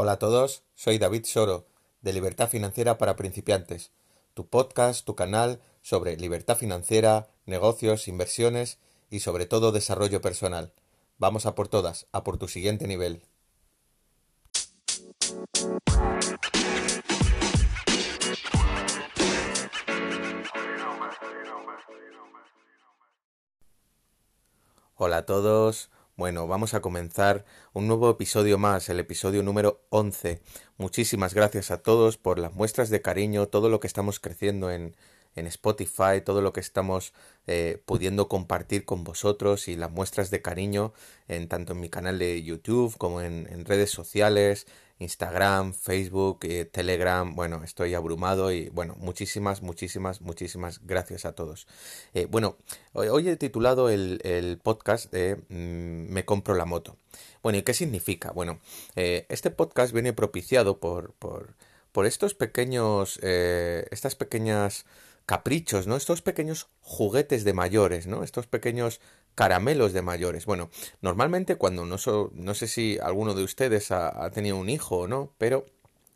Hola a todos, soy David Soro, de Libertad Financiera para Principiantes, tu podcast, tu canal sobre libertad financiera, negocios, inversiones y sobre todo desarrollo personal. Vamos a por todas, a por tu siguiente nivel. Hola a todos. Bueno, vamos a comenzar un nuevo episodio más, el episodio número 11. Muchísimas gracias a todos por las muestras de cariño, todo lo que estamos creciendo en, en Spotify, todo lo que estamos eh, pudiendo compartir con vosotros y las muestras de cariño en tanto en mi canal de YouTube como en, en redes sociales, Instagram, Facebook, eh, Telegram. Bueno, estoy abrumado y bueno, muchísimas, muchísimas, muchísimas gracias a todos. Eh, bueno, hoy, he titulado el, el podcast de mm, Me compro la moto. Bueno, ¿y qué significa? Bueno, eh, este podcast viene propiciado por, por, por estos pequeños, estas pequeñas caprichos, ¿no? Estos pequeños juguetes de mayores, ¿no? Estos pequeños caramelos de mayores. Bueno, normalmente cuando no, no sé si alguno de ustedes ha, tenido un hijo o no, pero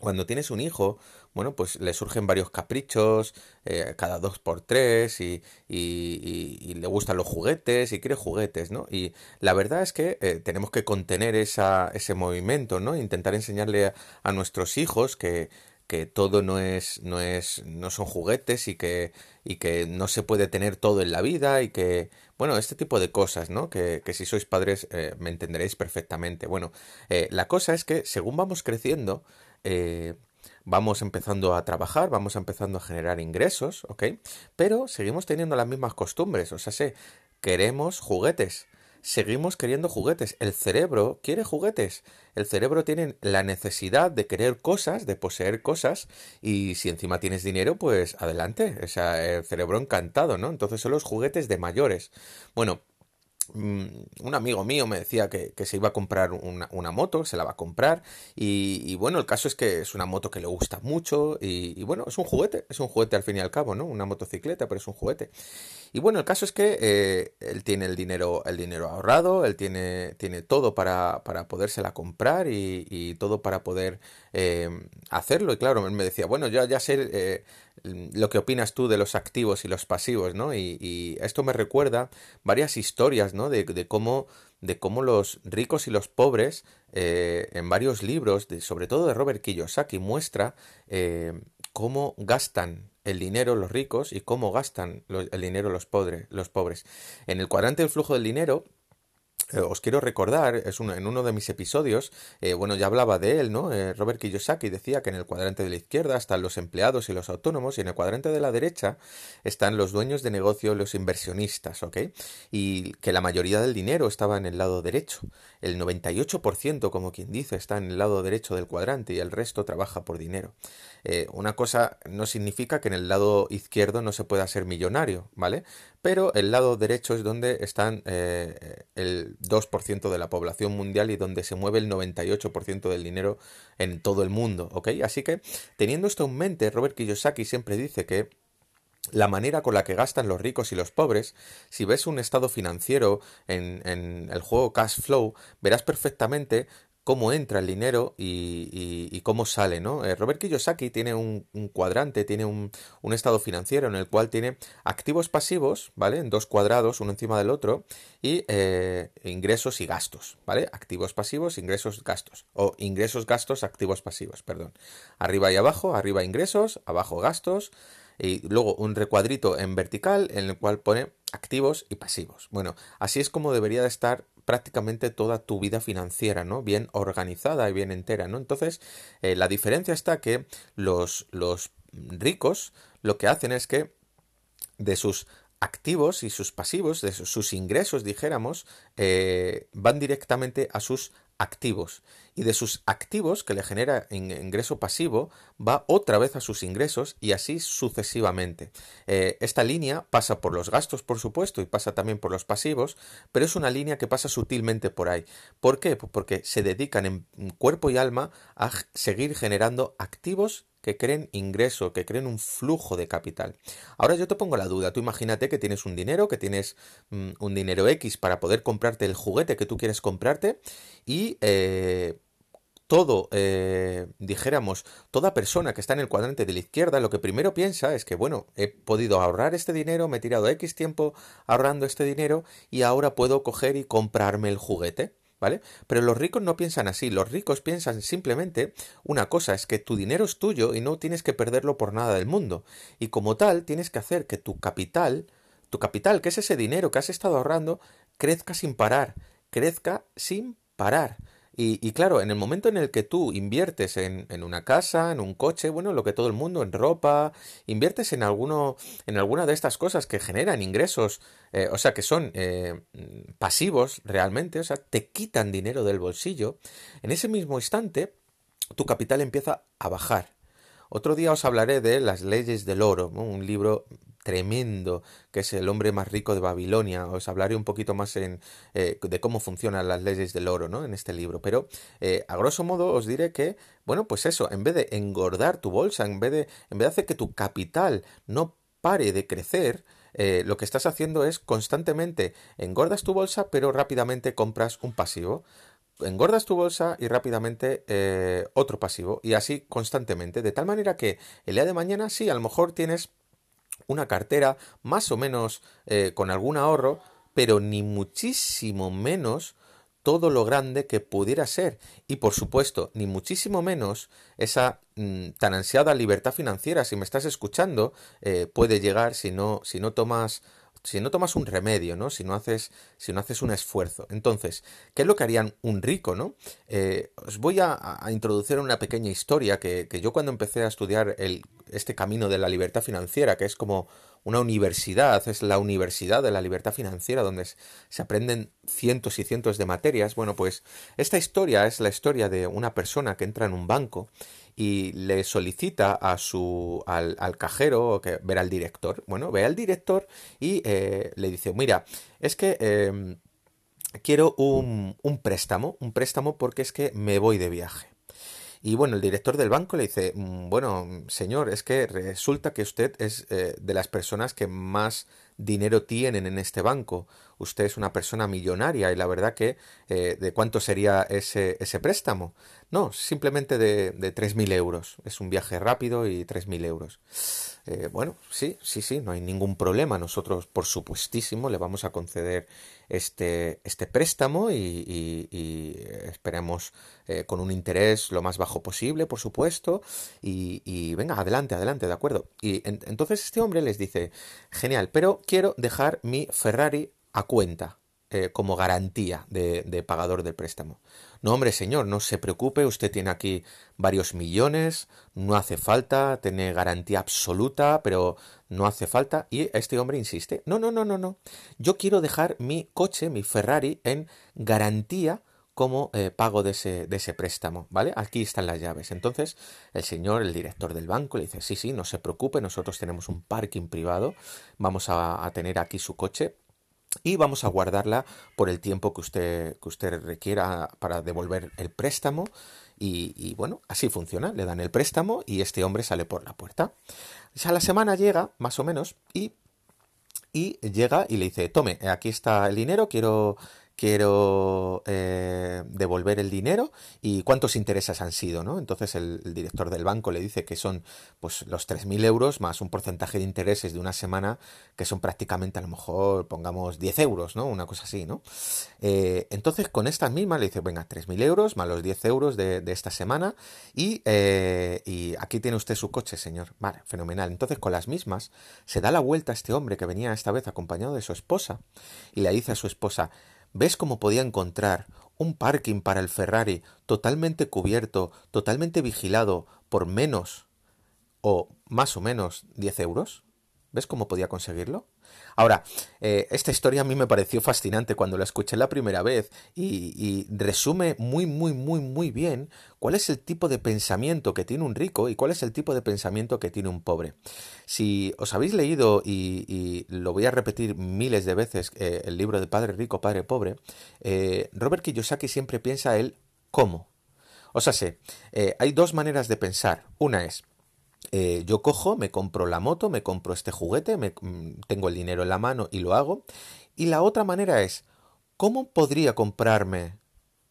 cuando tienes un hijo, bueno, pues le surgen varios caprichos, eh, cada dos por tres, y, y, le gustan los juguetes, y quiere juguetes, ¿no? Y la verdad es que eh, tenemos que contener esa, ese movimiento, ¿no? Intentar enseñarle a nuestros hijos que, que todo no es, no es, no son juguetes y que, y que no se puede tener todo en la vida y que, bueno, este tipo de cosas, ¿no? Que, que si sois padres eh, me entenderéis perfectamente. Bueno, eh, la cosa es que según vamos creciendo, eh, vamos empezando a trabajar, vamos empezando a generar ingresos, ¿ok? Pero seguimos teniendo las mismas costumbres, o sea, sé, queremos juguetes seguimos queriendo juguetes. El cerebro quiere juguetes. El cerebro tiene la necesidad de querer cosas, de poseer cosas, y si encima tienes dinero, pues adelante. O sea, el cerebro encantado, ¿no? Entonces son los juguetes de mayores. Bueno, un amigo mío me decía que, se iba a comprar una, moto, se la va a comprar y, bueno, el caso es que es una moto que le gusta mucho y, bueno, es un juguete, es un juguete al fin y al cabo, ¿no? Una motocicleta, pero es un juguete. Y bueno, el caso es que eh, él tiene el dinero, el dinero ahorrado, él tiene, tiene todo para, para podérsela comprar y, todo para poder eh, hacerlo. Y claro, él me decía, bueno, yo ya sé eh, lo que opinas tú de los activos y los pasivos, ¿no? Y, esto me recuerda varias historias, ¿no? De, cómo, de cómo los ricos y los pobres, eh, en varios libros, sobre todo de Robert Kiyosaki, muestra eh, cómo gastan el dinero los ricos y cómo gastan el dinero los, los pobres. En el cuadrante del flujo del dinero, eh, os quiero recordar, es en uno de mis episodios, eh, bueno, ya hablaba de él, ¿no? Eh, Robert Kiyosaki decía que en el cuadrante de la izquierda están los empleados y los autónomos y en el cuadrante de la derecha están los dueños de negocio, los inversionistas, ¿ok? Y que la mayoría del dinero estaba en el lado derecho. El 98%, como quien dice, está en el lado derecho del cuadrante y el resto trabaja por dinero. una cosa no significa que en el lado izquierdo no se pueda ser millonario, ¿vale? Pero el lado derecho es donde están el 2% de la población mundial y donde se mueve el 98% del dinero en todo el mundo, ¿ok? Así que, teniendo esto en mente, Robert Kiyosaki siempre dice que la manera con la que gastan los ricos y los pobres, si ves un estado financiero en, en, el juego Cash Flow, verás perfectamente cómo entra el dinero y, cómo sale, ¿no? Eh, Robert Kiyosaki tiene un, cuadrante, tiene un, estado financiero en el cual tiene activos pasivos, ¿vale? En dos cuadrados, uno encima del otro, y eh, ingresos y gastos, ¿vale? Activos pasivos, ingresos, gastos. O ingresos, gastos, activos pasivos, perdón. Arriba y abajo, arriba ingresos, abajo gastos, y luego un recuadrito en vertical en el cual pone activos y pasivos. Bueno, así es como debería de estar prácticamente toda tu vida financiera, ¿no? Bien organizada y bien entera, ¿no? Entonces, eh, la diferencia está que los, los ricos lo que hacen es que de sus activos y sus pasivos, de sus ingresos, dijéramos, eh, van directamente a sus activos y de sus activos que le genera ingreso pasivo va otra vez a sus ingresos y así sucesivamente. Eh, esta línea pasa por los gastos, por supuesto, y pasa también por los pasivos, pero es una línea que pasa sutilmente por ahí. ¿Por qué? Pues porque se dedican en cuerpo y alma a seguir generando activos que creen ingreso, que creen un flujo de capital. Ahora yo te pongo la duda, tú imagínate que tienes un dinero, que tienes mm, un dinero X para poder comprarte el juguete que tú quieres comprarte y eh, todo, eh, dijéramos, toda persona que está en el cuadrante de la izquierda, lo que primero piensa es que, bueno, he podido ahorrar este dinero, me he tirado X tiempo ahorrando este dinero y ahora puedo coger y comprarme el juguete. ¿Vale? Pero los ricos no piensan así, los ricos piensan simplemente una cosa, es que tu dinero es tuyo y no tienes que perderlo por nada del mundo. Y como tal, tienes que hacer que tu capital, tu capital, que es ese dinero que has estado ahorrando, crezca sin parar, crezca sin parar. Y, claro, en el momento en el que tú inviertes en, en, una casa, en un coche, bueno, lo que todo el mundo, en ropa, inviertes en alguno, en alguna de estas cosas que generan ingresos, eh, o sea, que son eh, pasivos realmente, o sea, te quitan dinero del bolsillo, en ese mismo instante tu capital empieza a bajar. Otro día os hablaré de Las leyes del oro, un libro tremendo que es el hombre más rico de Babilonia. Os hablaré un poquito más en, eh, de cómo funcionan las leyes del oro ¿no? en este libro. Pero eh, a grosso modo os diré que, bueno, pues eso, en vez de engordar tu bolsa, en vez de, en vez de hacer que tu capital no pare de crecer, eh, lo que estás haciendo es constantemente engordas tu bolsa, pero rápidamente compras un pasivo engordas tu bolsa y rápidamente otro pasivo y así constantemente de tal manera que el día de mañana sí a lo mejor tienes una cartera más o menos eh, con algún ahorro pero ni muchísimo menos todo lo grande que pudiera ser y por supuesto ni muchísimo menos esa mm, tan ansiada libertad financiera si me estás escuchando eh, puede llegar si no si no tomas si no tomas un remedio, ¿no? Si no haces, si no haces un esfuerzo. Entonces, ¿qué es lo que harían un rico, ¿no? Eh, os voy a, introducir una pequeña historia que, que, yo cuando empecé a estudiar el, este camino de la libertad financiera, que es como una universidad, es la universidad de la libertad financiera, donde se aprenden cientos y cientos de materias. Bueno, pues esta historia es la historia de una persona que entra en un banco y le solicita a su al, al cajero que ver al director. Bueno, ve al director y eh, le dice, mira, es que eh, quiero un, un préstamo, un préstamo porque es que me voy de viaje. Y bueno, el director del banco le dice, mm, bueno, señor, es que resulta que usted es eh, de las personas que más dinero tienen en este banco. Usted es una persona millonaria y la verdad que eh, ¿de cuánto sería ese, ese préstamo? No, simplemente de, de 3.000 euros. Es un viaje rápido y 3.000 euros. Eh, bueno, sí, sí, sí, no hay ningún problema. Nosotros, por supuestísimo, le vamos a conceder este, este préstamo y, esperemos eh, con un interés lo más bajo posible, por supuesto. Y, venga, adelante, adelante, de acuerdo. Y entonces este hombre les dice, genial, pero quiero dejar mi Ferrari a cuenta. Eh, como garantía de, de, pagador del préstamo. No, hombre, señor, no se preocupe, usted tiene aquí varios millones, no hace falta, tiene garantía absoluta, pero no hace falta. Y este hombre insiste, no, no, no, no, no. Yo quiero dejar mi coche, mi Ferrari, en garantía como eh, pago de ese, préstamo, ¿vale? Aquí están las llaves. Entonces, el señor, el director del banco, le dice, sí, sí, no se preocupe, nosotros tenemos un parking privado, vamos a, tener aquí su coche y vamos a guardarla por el tiempo que usted, que usted requiera para devolver el préstamo. Y, bueno, así funciona. Le dan el préstamo y este hombre sale por la puerta. Ya la semana llega, más o menos, y, y llega y le dice, tome, aquí está el dinero, quiero quiero eh, devolver el dinero y cuántos intereses han sido, ¿no? Entonces el, director del banco le dice que son pues los 3.000 euros más un porcentaje de intereses de una semana que son prácticamente a lo mejor pongamos 10 euros, ¿no? Una cosa así, ¿no? Eh, entonces con estas mismas le dice, venga, 3.000 euros más los 10 euros de, esta semana y, eh, y aquí tiene usted su coche, señor. Vale, fenomenal. Entonces con las mismas se da la vuelta a este hombre que venía esta vez acompañado de su esposa y le dice a su esposa, ¿Ves cómo podía encontrar un parking para el Ferrari totalmente cubierto, totalmente vigilado por menos o más o menos 10 euros? ¿Ves cómo podía conseguirlo? Ahora, eh, esta historia a mí me pareció fascinante cuando la escuché la primera vez y, resume muy, muy, muy, muy bien cuál es el tipo de pensamiento que tiene un rico y cuál es el tipo de pensamiento que tiene un pobre. Si os habéis leído, y, lo voy a repetir miles de veces, eh, el libro de Padre Rico, Padre Pobre, eh, Robert Kiyosaki siempre piensa él cómo. O sea, sé, hay dos maneras de pensar. Una es, eh, yo cojo, me compro la moto, me compro este juguete, me, mm, tengo el dinero en la mano y lo hago. Y la otra manera es, ¿cómo podría comprarme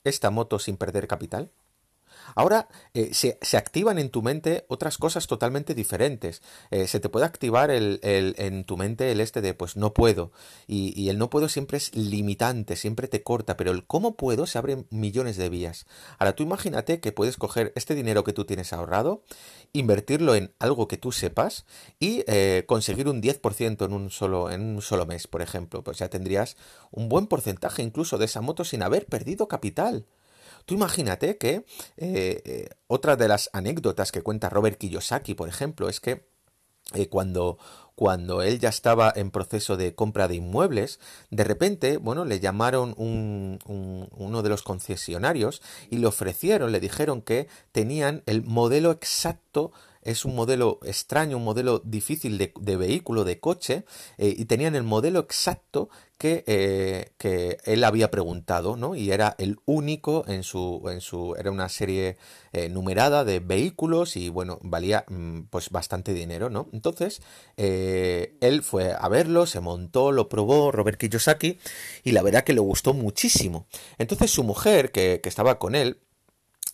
esta moto sin perder capital? Ahora eh, se, activan en tu mente otras cosas totalmente diferentes. Eh, se te puede activar el, en tu mente el este de pues no puedo. Y, el no puedo siempre es limitante, siempre te corta, pero el cómo puedo se abre millones de vías. Ahora tú imagínate que puedes coger este dinero que tú tienes ahorrado, invertirlo en algo que tú sepas y eh, conseguir un 10% en un, solo, en un solo mes, por ejemplo. Pues ya tendrías un buen porcentaje incluso de esa moto sin haber perdido capital. Tú imagínate que eh, eh, otra de las anécdotas que cuenta Robert Kiyosaki, por ejemplo, es que eh, cuando, cuando él ya estaba en proceso de compra de inmuebles, de repente, bueno, le llamaron un, uno de los concesionarios y le ofrecieron, le dijeron que tenían el modelo exacto es un modelo extraño, un modelo difícil de, vehículo, de coche, y tenían el modelo exacto que, eh, que, él había preguntado, ¿no? Y era el único en su, en su, era una serie eh, numerada de vehículos y bueno, valía mm, pues bastante dinero, ¿no? Entonces, eh, él fue a verlo, se montó, lo probó, Robert Kiyosaki, y la verdad que le gustó muchísimo. Entonces su mujer, que, que estaba con él,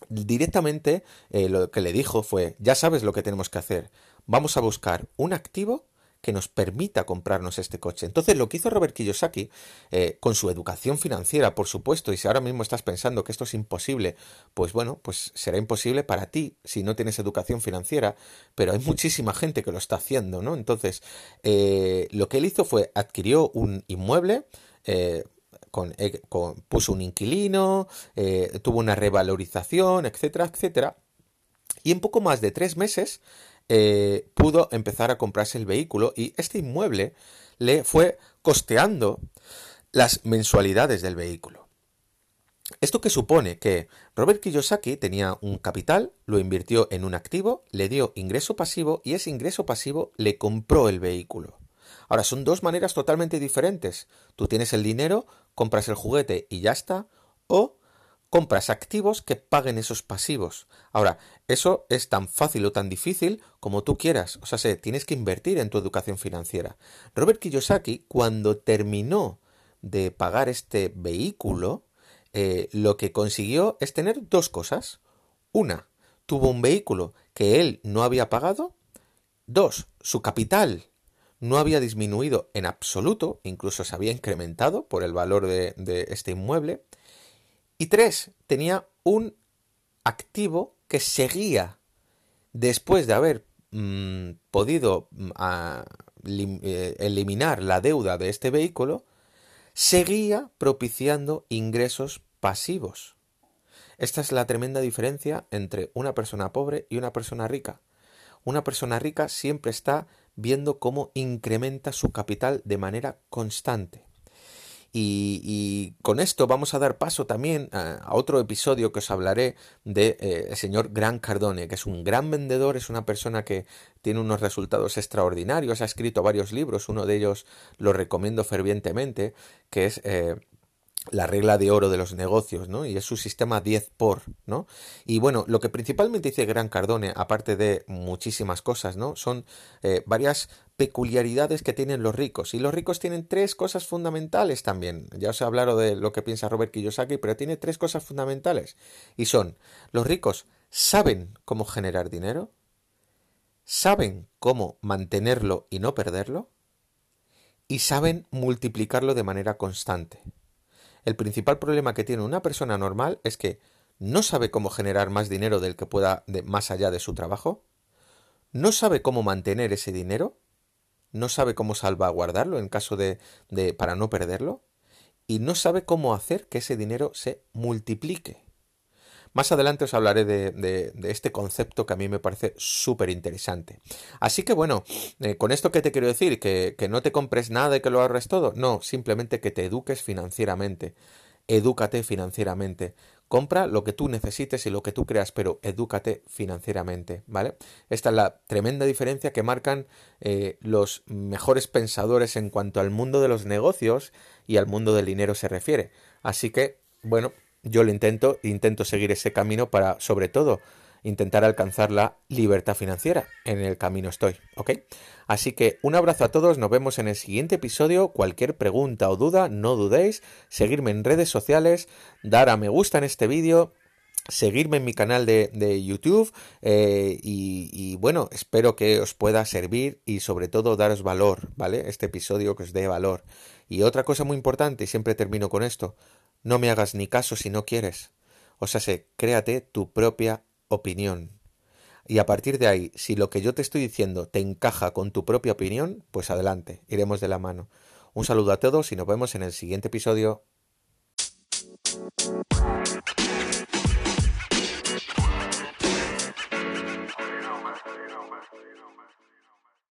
directamente lo que le dijo fue, ya sabes lo que tenemos que hacer, vamos a buscar un activo que nos permita comprarnos este coche. Entonces, lo que hizo Robert Kiyosaki, eh, con su educación financiera, por supuesto, y si ahora mismo estás pensando que esto es imposible, pues bueno, pues será imposible para ti si no tienes educación financiera, pero hay muchísima gente que lo está haciendo, ¿no? Entonces, eh, lo que él hizo fue adquirió un inmueble, eh, con, puso un inquilino, tuvo una revalorización, etcétera, etcétera, y en poco más de tres meses eh, pudo empezar a comprarse el vehículo y este inmueble le fue costeando las mensualidades del vehículo. Esto que supone que Robert Kiyosaki tenía un capital, lo invirtió en un activo, le dio ingreso pasivo y ese ingreso pasivo le compró el vehículo. Ahora, son dos maneras totalmente diferentes. Tú tienes el dinero, compras el juguete y ya está, o compras activos que paguen esos pasivos. Ahora, eso es tan fácil o tan difícil como tú quieras. O sea, tienes que invertir en tu educación financiera. Robert Kiyosaki, cuando terminó de pagar este vehículo, eh, lo que consiguió es tener dos cosas. Una, tuvo un vehículo que él no había pagado. Dos, su capital no había disminuido en absoluto, incluso se había incrementado por el valor de, este inmueble. Y tres, tenía un activo que seguía después de haber mm, podido mm, eh, eliminar la deuda de este vehículo, seguía propiciando ingresos pasivos. Esta es la tremenda diferencia entre una persona pobre y una persona rica. Una persona rica siempre está viendo cómo incrementa su capital de manera constante. Y, con esto vamos a dar paso también a, otro episodio que os hablaré de eh, señor Gran Cardone, que es un gran vendedor, es una persona que tiene unos resultados extraordinarios, ha escrito varios libros, uno de ellos lo recomiendo fervientemente, que es eh, la regla de oro de los negocios, ¿no? Y es su sistema 10 por, ¿no? Y bueno, lo que principalmente dice Gran Cardone, aparte de muchísimas cosas, ¿no? Son eh, varias peculiaridades que tienen los ricos. Y los ricos tienen tres cosas fundamentales también. Ya os he hablado de lo que piensa Robert Kiyosaki, pero tiene tres cosas fundamentales. Y son, los ricos saben cómo generar dinero, saben cómo mantenerlo y no perderlo, y saben multiplicarlo de manera constante. El principal problema que tiene una persona normal es que no sabe cómo generar más dinero del que pueda de, más allá de su trabajo, no sabe cómo mantener ese dinero, no sabe cómo salvaguardarlo en caso de, de para no perderlo, y no sabe cómo hacer que ese dinero se multiplique. Más adelante os hablaré de, este concepto que a mí me parece súper interesante. Así que bueno, eh, con esto que te quiero decir, que, no te compres nada y que lo ahorres todo, no, simplemente que te eduques financieramente. Edúcate financieramente. Compra lo que tú necesites y lo que tú creas, pero edúcate financieramente, ¿vale? Esta es la tremenda diferencia que marcan eh, los mejores pensadores en cuanto al mundo de los negocios y al mundo del dinero se refiere. Así que, bueno, yo lo intento, intento seguir ese camino para, sobre todo, intentar alcanzar la libertad financiera. En el camino estoy, ¿ok? Así que un abrazo a todos, nos vemos en el siguiente episodio. Cualquier pregunta o duda, no dudéis, seguirme en redes sociales, dar a me gusta en este vídeo seguirme en mi canal de, de YouTube eh, y, y, bueno, espero que os pueda servir y sobre todo daros valor, ¿vale? Este episodio que os dé valor. Y otra cosa muy importante, y siempre termino con esto, no me hagas ni caso si no quieres. O sea, sé, créate tu propia opinión. Y a partir de ahí, si lo que yo te estoy diciendo te encaja con tu propia opinión, pues adelante, iremos de la mano. Un saludo a todos y nos vemos en el siguiente episodio.